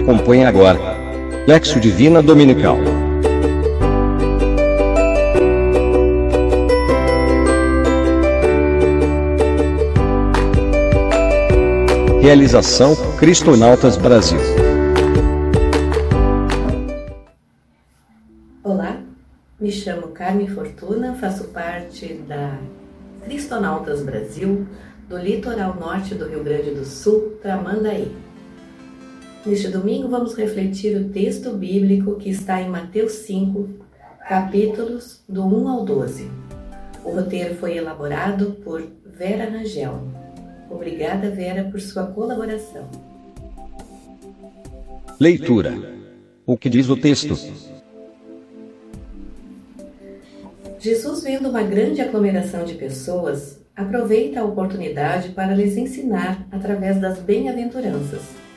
Acompanhe agora. Lexo Divina Dominical. Realização Cristonautas Brasil. Olá, me chamo Carmen Fortuna, faço parte da Cristonautas Brasil, do litoral norte do Rio Grande do Sul, Tramandaí. Neste domingo vamos refletir o texto bíblico que está em Mateus 5, capítulos do 1 ao 12. O roteiro foi elaborado por Vera Rangel. Obrigada, Vera, por sua colaboração. Leitura. O que diz o texto? Jesus, vendo uma grande aglomeração de pessoas, aproveita a oportunidade para lhes ensinar através das bem-aventuranças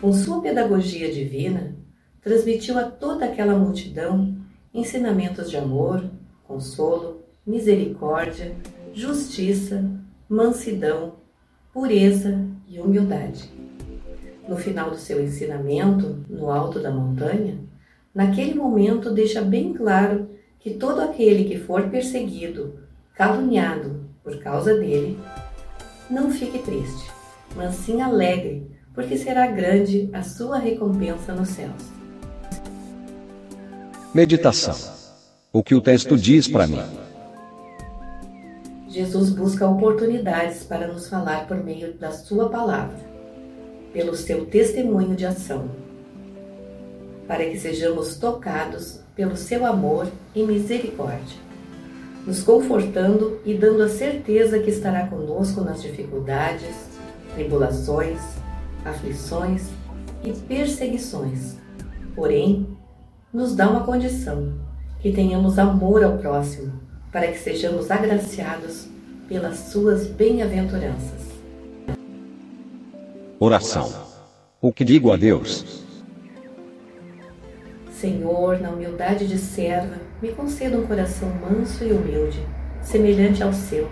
com sua pedagogia divina, transmitiu a toda aquela multidão ensinamentos de amor, consolo, misericórdia, justiça, mansidão, pureza e humildade. No final do seu ensinamento, no alto da montanha, naquele momento deixa bem claro que todo aquele que for perseguido, caluniado por causa dele, não fique triste, mas sim alegre porque será grande a sua recompensa nos céus. Meditação. O que o texto diz para mim? Jesus busca oportunidades para nos falar por meio da Sua palavra, pelo seu testemunho de ação, para que sejamos tocados pelo seu amor e misericórdia, nos confortando e dando a certeza que estará conosco nas dificuldades, tribulações, aflições e perseguições. Porém, nos dá uma condição: que tenhamos amor ao próximo, para que sejamos agraciados pelas suas bem-aventuranças. Oração. O que digo a Deus? Senhor, na humildade de serva, me conceda um coração manso e humilde, semelhante ao seu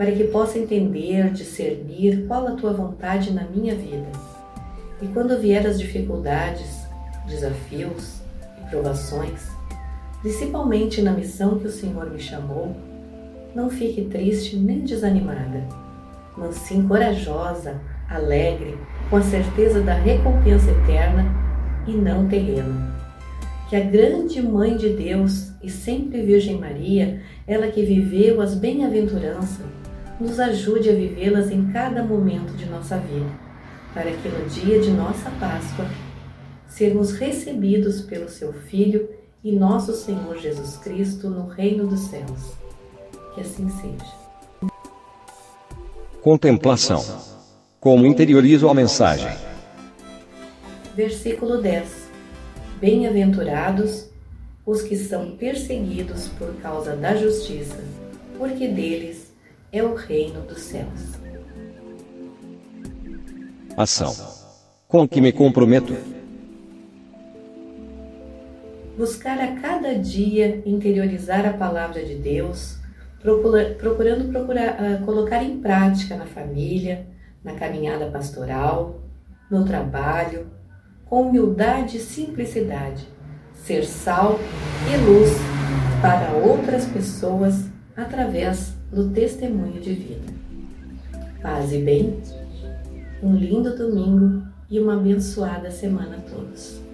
para que possa entender, discernir qual a tua vontade na minha vida. E quando vier as dificuldades, desafios e provações, principalmente na missão que o Senhor me chamou, não fique triste nem desanimada, mas sim corajosa, alegre, com a certeza da recompensa eterna e não terrena. Que a grande Mãe de Deus e sempre Virgem Maria, ela que viveu as bem-aventuranças, nos ajude a vivê-las em cada momento de nossa vida, para que no dia de nossa Páscoa sermos recebidos pelo seu Filho e nosso Senhor Jesus Cristo no reino dos céus. Que assim seja. Contemplação. Como interiorizo a mensagem? Versículo 10. Bem-aventurados os que são perseguidos por causa da justiça, porque deles é o reino dos céus. Ação. Com que me comprometo? Buscar a cada dia interiorizar a palavra de Deus, procurando procurar, uh, colocar em prática na família, na caminhada pastoral, no trabalho, com humildade e simplicidade, ser sal e luz para outras pessoas através do testemunho de vida. Paz e bem, um lindo domingo e uma abençoada semana a todos.